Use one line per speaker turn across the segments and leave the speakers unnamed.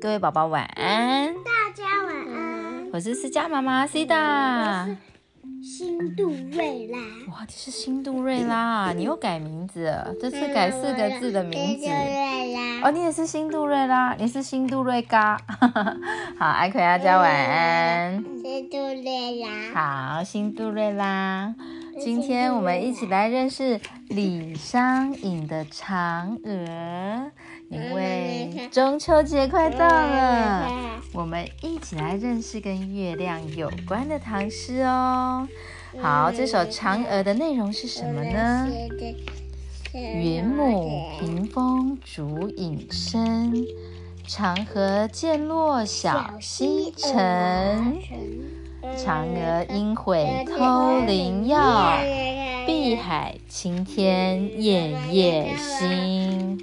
各位宝宝晚安，
大家晚安。
我是思佳妈妈 C 的。
新杜瑞拉。
哇，你是新杜瑞拉，你又改名字了，这次改四个字的名字。
瑞拉。
哦，你也是新杜瑞拉，你是新杜瑞嘎。好，艾奎阿家晚安。
新杜瑞拉。
好，新杜瑞拉。今天我们一起来认识李商隐的嫦娥，因为中秋节快到了，我们一起来认识跟月亮有关的唐诗哦。好，这首嫦娥的内容是什么呢？云母屏风烛影深，长河渐落晓西沉。嫦娥应悔偷灵药，碧海青天夜夜心。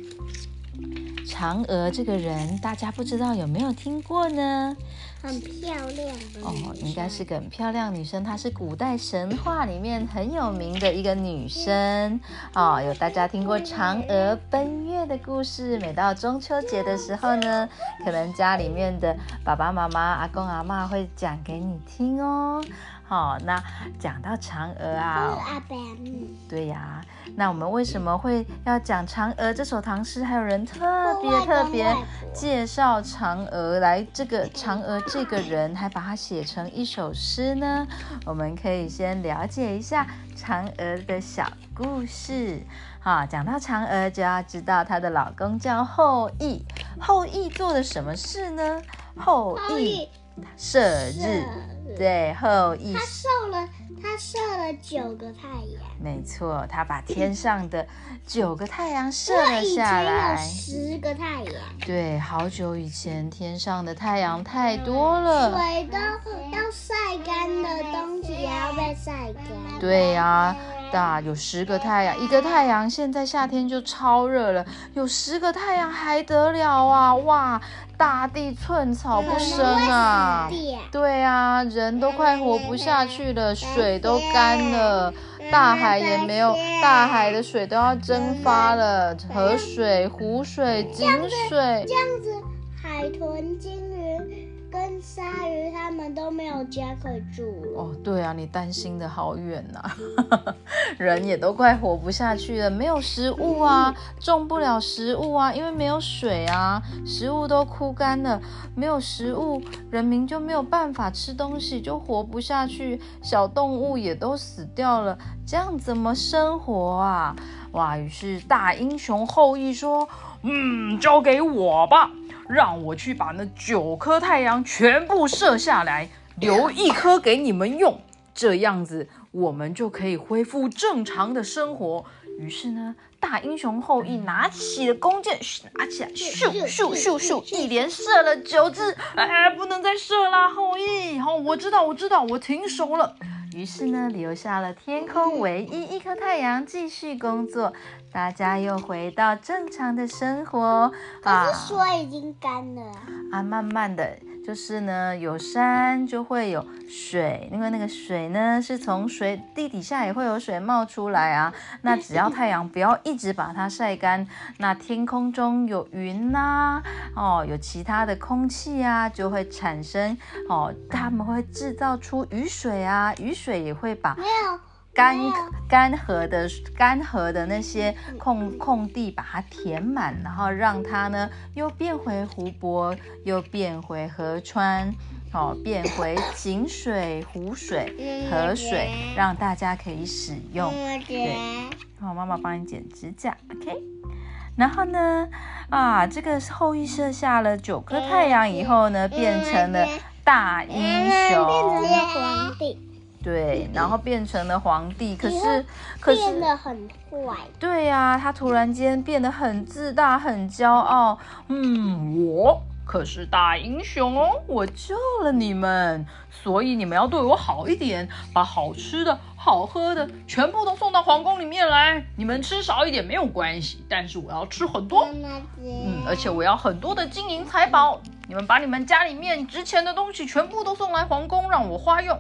嫦娥这个人，大家不知道有没有听过呢？
很漂亮
哦，应该是个很漂亮女生。她是古代神话里面很有名的一个女生哦。有大家听过嫦娥奔月的故事？每到中秋节的时候呢，可能家里面的爸爸妈妈、阿公阿妈会讲给你听哦。好，那讲到嫦娥啊，对呀，那我们为什么会要讲嫦娥这首唐诗？还有人特别特别介绍嫦娥来，这个嫦娥这个人还把它写成一首诗呢？我们可以先了解一下嫦娥的小故事。好，讲到嫦娥，就要知道她的老公叫后羿。后羿做了什么事呢？后羿射日。对，后羿
他射了，他射了九个太阳。
没错，他把天上的九个太阳射了下来。
十个太阳。
对，好久以前天上的太阳太多了，
水都要晒干的东西也要被晒干。
对呀。大有十个太阳，一个太阳现在夏天就超热了，有十个太阳还得了啊！哇，大地寸草不生啊！对啊，人都快活不下去了，水都干了，大海也没有，大海的水都要蒸发了，河水、湖水、井水，
这样子，海豚、鲸鱼。跟鲨鱼他们都没有家可以住哦。
对啊，你担心的好远呐，人也都快活不下去了，没有食物啊，种不了食物啊，因为没有水啊，食物都枯干了，没有食物，人民就没有办法吃东西，就活不下去，小动物也都死掉了，这样怎么生活啊？哇！于是大英雄后羿说：“嗯，交给我吧。”让我去把那九颗太阳全部射下来，留一颗给你们用，这样子我们就可以恢复正常的生活。于是呢，大英雄后羿拿起了弓箭，拿起来，咻咻咻咻，一连射了九支。哎，不能再射啦，后羿！好，我知道，我知道，我停手了。于是呢，留下了天空唯一一颗太阳，继续工作。大家又回到正常的生活。
可是水已经干了
啊！慢慢的就是呢，有山就会有水，因为那个水呢是从水地底下也会有水冒出来啊。那只要太阳不要一直把它晒干，那天空中有云呐，哦，有其他的空气啊，就会产生哦，他们会制造出雨水啊，雨水也会把
没有。
干干涸的干涸的那些空空地，把它填满，然后让它呢又变回湖泊，又变回河川，哦，变回井水、湖水、河水，让大家可以使用。对，好，妈妈帮你剪指甲，OK。然后呢，啊，这个后羿射下了九颗太阳以后呢，变成了大英雄，
变成了皇帝。
对，然后变成了皇帝，可是，可是
变得很坏。
对呀，他突然间变得很自大，很骄傲。嗯，我可是大英雄哦，我救了你们，所以你们要对我好一点，把好吃的好喝的全部都送到皇宫里面来。你们吃少一点没有关系，但是我要吃很多。嗯，而且我要很多的金银财宝。你们把你们家里面值钱的东西全部都送来皇宫，让我花用。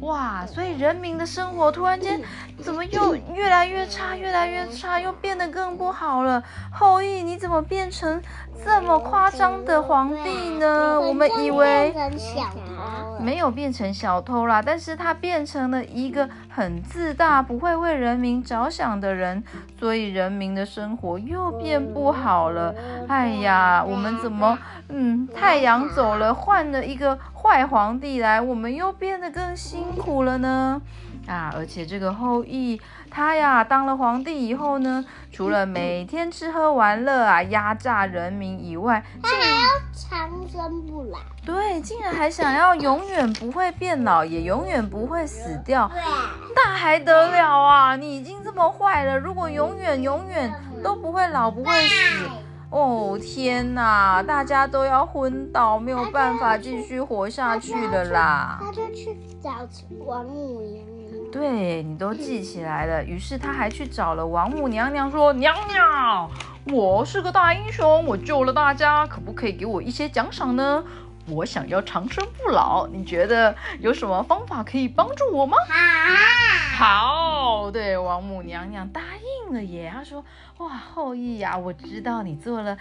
哇，所以人民的生活突然间怎么又越来越差，越来越差，又变得更不好了。后羿，你怎么变成这么夸张的皇帝呢？我们以为没有变成小偷啦，但是他变成了一个很自大、不会为人民着想的人，所以人民的生活又变不好了。哎呀，我们怎么，嗯，太阳走了，换了一个。坏皇帝来，我们又变得更辛苦了呢。啊，而且这个后羿他呀，当了皇帝以后呢，除了每天吃喝玩乐啊，压榨人民以外，
他还要长生不老。
对，竟然还想要永远不会变老，也永远不会死掉。那还得了啊！你已经这么坏了，如果永远永远都不会老，不会死。哦天哪！大家都要昏倒，没有办法继续活下去了啦。
他就去找王母娘娘。
对你都记起来了。于是他还去找了王母娘娘，说：“娘娘，我是个大英雄，我救了大家，可不可以给我一些奖赏呢？我想要长生不老，你觉得有什么方法可以帮助我吗？”好，对，王母娘娘答应了耶。她说：“哇，后羿呀，我知道你做了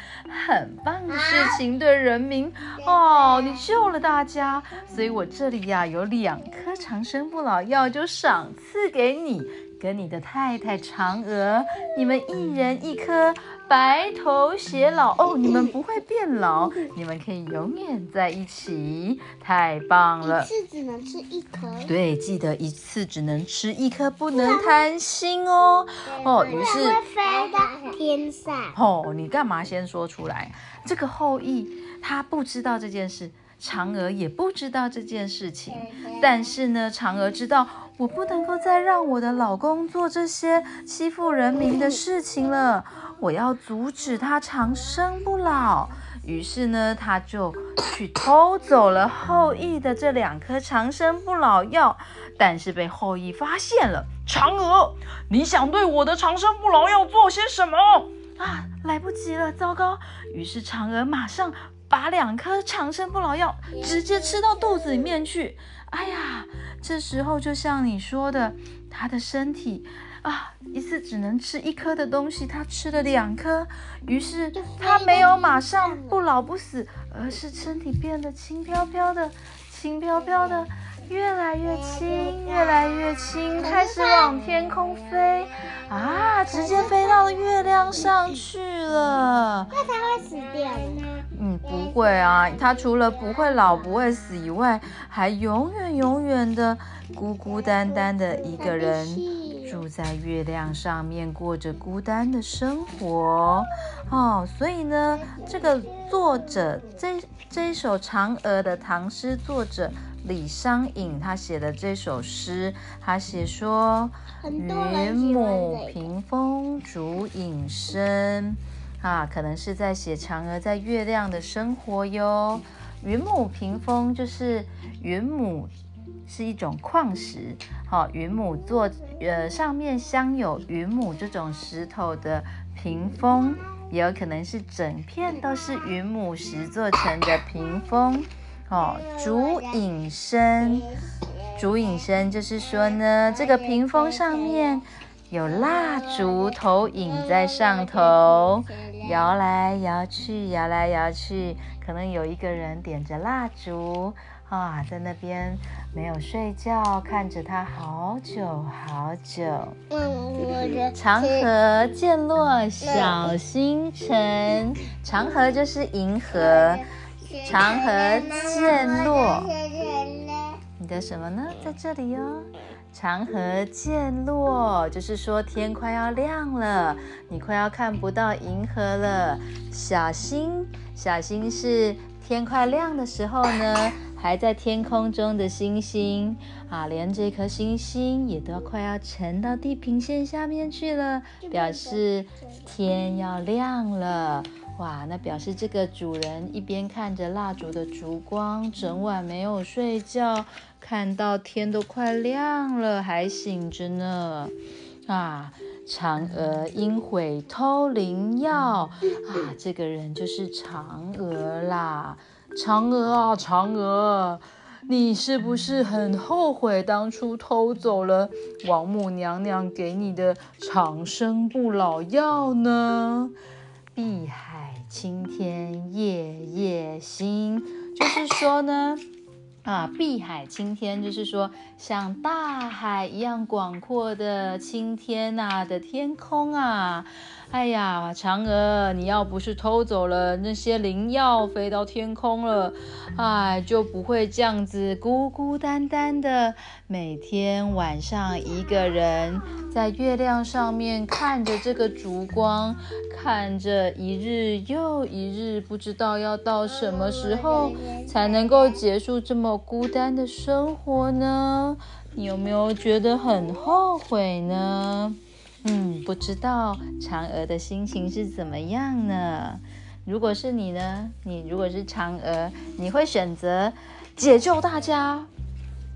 很棒的事情，对人民哦，你救了大家，所以我这里呀有两颗长生不老药，就赏赐给你。”跟你的太太嫦娥，你们一人一颗，白头偕老哦！你们不会变老，你们可以永远在一起，太棒了！
一次只能吃一颗。
对，记得一次只能吃一颗，不能贪心哦。哦，于是
飞到天上。
哦，你干嘛先说出来？这个后羿他不知道这件事。嫦娥也不知道这件事情，但是呢，嫦娥知道我不能够再让我的老公做这些欺负人民的事情了，我要阻止他长生不老。于是呢，他就去偷走了后羿的这两颗长生不老药，但是被后羿发现了。嫦娥，你想对我的长生不老药做些什么啊？来不及了，糟糕！于是嫦娥马上。把两颗长生不老药直接吃到肚子里面去，哎呀，这时候就像你说的，他的身体啊，一次只能吃一颗的东西，他吃了两颗，于是他没有马上不老不死，而是身体变得轻飘飘的，轻飘飘的。越来越轻，越来越轻，开始往天空飞啊！直接飞到了月亮上去了。
那他会死掉吗？
嗯，不会啊。他除了不会老、不会死以外，还永远、永远的孤孤单单的一个人，住在月亮上面，过着孤单的生活。哦，所以呢，这个作者这这一首嫦娥的唐诗作者。李商隐他写的这首诗，他写说：“云母屏风烛影深。”啊，可能是在写嫦娥在月亮的生活哟。云母屏风就是云母是一种矿石，好，云母做呃上面镶有云母这种石头的屏风，也有可能是整片都是云母石做成的屏风。哦，竹影深，竹影深就是说呢，这个屏风上面有蜡烛投影在上头，摇来摇去，摇来摇去，可能有一个人点着蜡烛啊，在那边没有睡觉，看着它好久好久。长河渐落小星辰，长河就是银河。长河渐落，你的什么呢？在这里哟。长河渐落，就是说天快要亮了，你快要看不到银河了。小星，小星是天快亮的时候呢，还在天空中的星星啊，连这颗星星也都快要沉到地平线下面去了，表示天要亮了。哇，那表示这个主人一边看着蜡烛的烛光，整晚没有睡觉，看到天都快亮了还醒着呢。啊，嫦娥因悔偷灵药啊，这个人就是嫦娥啦。嫦娥啊，嫦娥，你是不是很后悔当初偷走了王母娘娘给你的长生不老药呢？碧海青天夜夜心，就是说呢。啊，碧海青天就是说，像大海一样广阔的青天呐的天空啊。哎呀，嫦娥，你要不是偷走了那些灵药，飞到天空了，哎，就不会这样子孤孤单单的，每天晚上一个人在月亮上面看着这个烛光，看着一日又一日，不知道要到什么时候才能够结束这么孤单的生活呢？你有没有觉得很后悔呢？嗯，不知道嫦娥的心情是怎么样呢？如果是你呢？你如果是嫦娥，你会选择解救大家，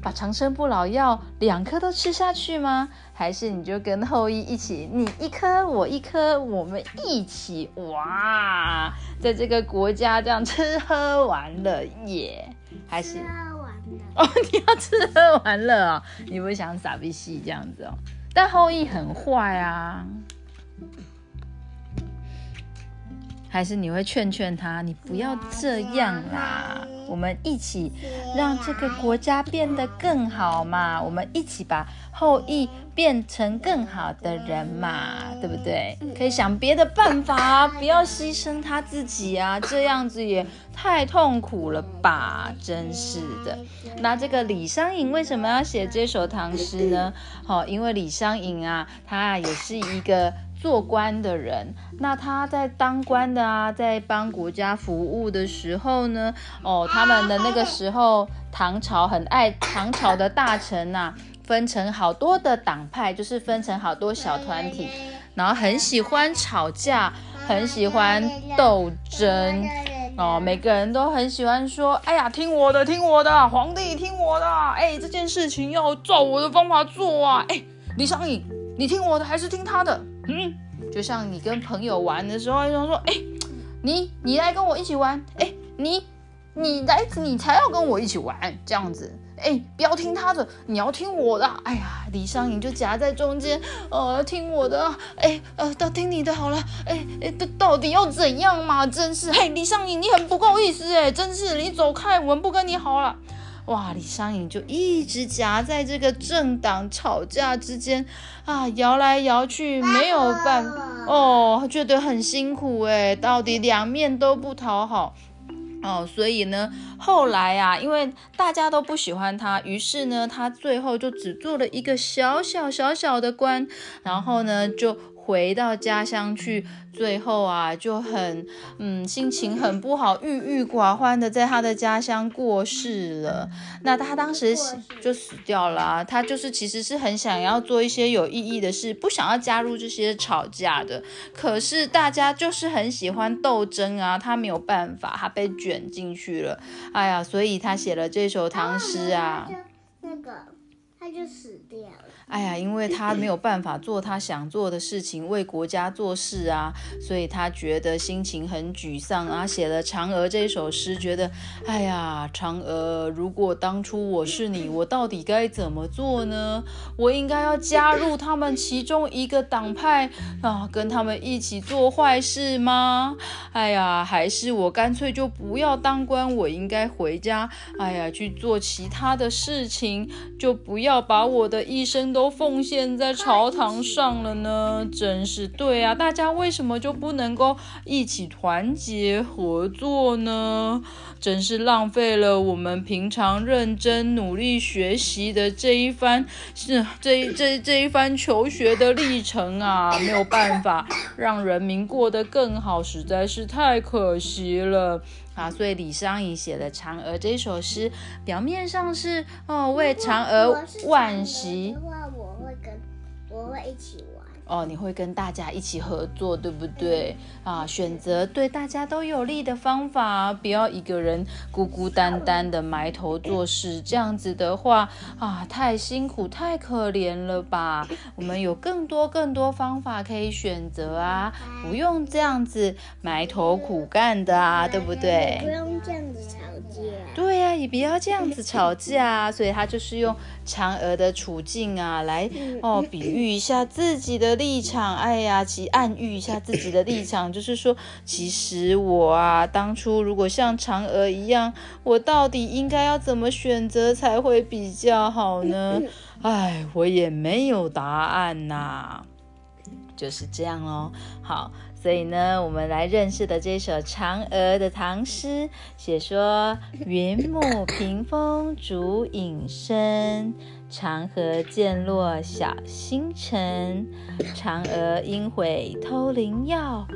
把长生不老药两颗都吃下去吗？还是你就跟后羿一起，你一颗我一颗，我们一起哇，在这个国家这样吃喝玩乐耶？还是哦，你要吃喝玩乐哦，你不想傻逼戏这样子哦？但后羿很坏啊，还是你会劝劝他，你不要这样啦，我们一起让这个国家变得更好嘛，我们一起把后羿变成更好的人嘛，对不对？可以想别的办法，不要牺牲他自己啊，这样子也太痛苦了吧，真是的。那这个李商隐为什么要写这首唐诗呢？好，因为李商隐啊，他也是一个。做官的人，那他在当官的啊，在帮国家服务的时候呢，哦，他们的那个时候，唐朝很爱唐朝的大臣呐，分成好多的党派，就是分成好多小团体，然后很喜欢吵架，很喜欢斗争，哦，每个人都很喜欢说，哎呀，听我的，听我的，皇帝听我的，哎，这件事情要照我的方法做啊，哎，李商隐，你听我的还是听他的？嗯，就像你跟朋友玩的时候，就说：“哎，你你来跟我一起玩，哎，你你来你才要跟我一起玩，这样子，哎，不要听他的，你要听我的。”哎呀，李商隐就夹在中间，呃，听我的，哎，呃，都听你的好了，哎哎，到到底要怎样嘛？真是，嘿，李商隐，你很不够意思，哎，真是，你走开，我们不跟你好了。哇，李商隐就一直夹在这个政党吵架之间啊，摇来摇去，没有办法哦，觉得很辛苦哎，到底两面都不讨好。哦，所以呢，后来啊，因为大家都不喜欢他，于是呢，他最后就只做了一个小小小小的官，然后呢，就回到家乡去。最后啊，就很嗯，心情很不好，郁郁寡欢的在他的家乡过世了。那他当时就死掉了。啊他就是其实是很想要做一些有意义的事，不想要加入这些吵架的。可是大家就是很喜欢斗争啊，他没有办法，他被卷进去了。哎呀，所以他写了这首唐诗啊。
那个，他就死掉了。
哎呀，因为他没有办法做他想做的事情，为国家做事啊，所以他觉得心情很沮丧啊，写了《嫦娥》这首诗，觉得，哎呀，嫦娥，如果当初我是你，我到底该怎么做呢？我应该要加入他们其中一个党派啊，跟他们一起做坏事吗？哎呀，还是我干脆就不要当官，我应该回家，哎呀，去做其他的事情，就不要要把我的一生。都奉献在朝堂上了呢，真是对啊！大家为什么就不能够一起团结合作呢？真是浪费了我们平常认真努力学习的这一番是这这这一番求学的历程啊！没有办法让人民过得更好，实在是太可惜了。啊，所以李商隐写的《嫦娥》这首诗，表面上是哦为嫦娥惋惜。
的话，我会跟我会一起。
哦，你会跟大家一起合作，对不对啊？选择对大家都有利的方法，不要一个人孤孤单单的埋头做事。这样子的话啊，太辛苦，太可怜了吧？我们有更多更多方法可以选择啊，不用这样子埋头苦干的啊，对不对？
不用这样子架。
对呀，也不要这样子吵架。所以他就是用嫦娥的处境啊，来哦比喻一下自己的立场。哎呀，其暗喻一下自己的立场，就是说，其实我啊，当初如果像嫦娥一样，我到底应该要怎么选择才会比较好呢？哎，我也没有答案呐。就是这样哦。好。所以呢，我们来认识的这首嫦娥的唐诗，写说：云母屏风烛影深，长河渐落晓星沉。嫦娥应悔偷灵药，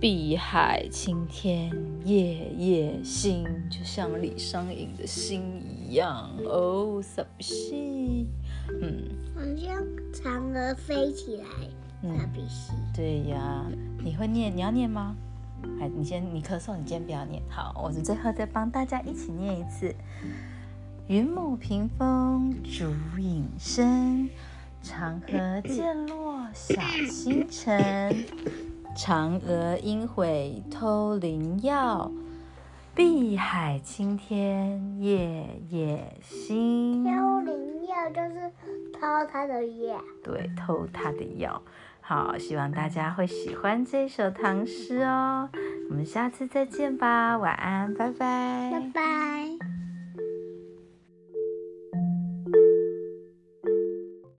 碧海青天夜夜心。就像李商隐的心一样哦，是不是？
嗯，好像嫦娥飞起来。嗯，
对呀，你会念？你要念吗？哎你先，你咳嗽，你先不要念。好，我们最后再帮大家一起念一次：云母屏风烛影深，长河渐落晓星沉。嫦娥应悔偷灵药，碧海青天夜夜心。
偷灵药就是偷他的药。
对，偷他的药。好，希望大家会喜欢这首唐诗哦。我们下次再见吧，晚安，拜拜，
拜拜。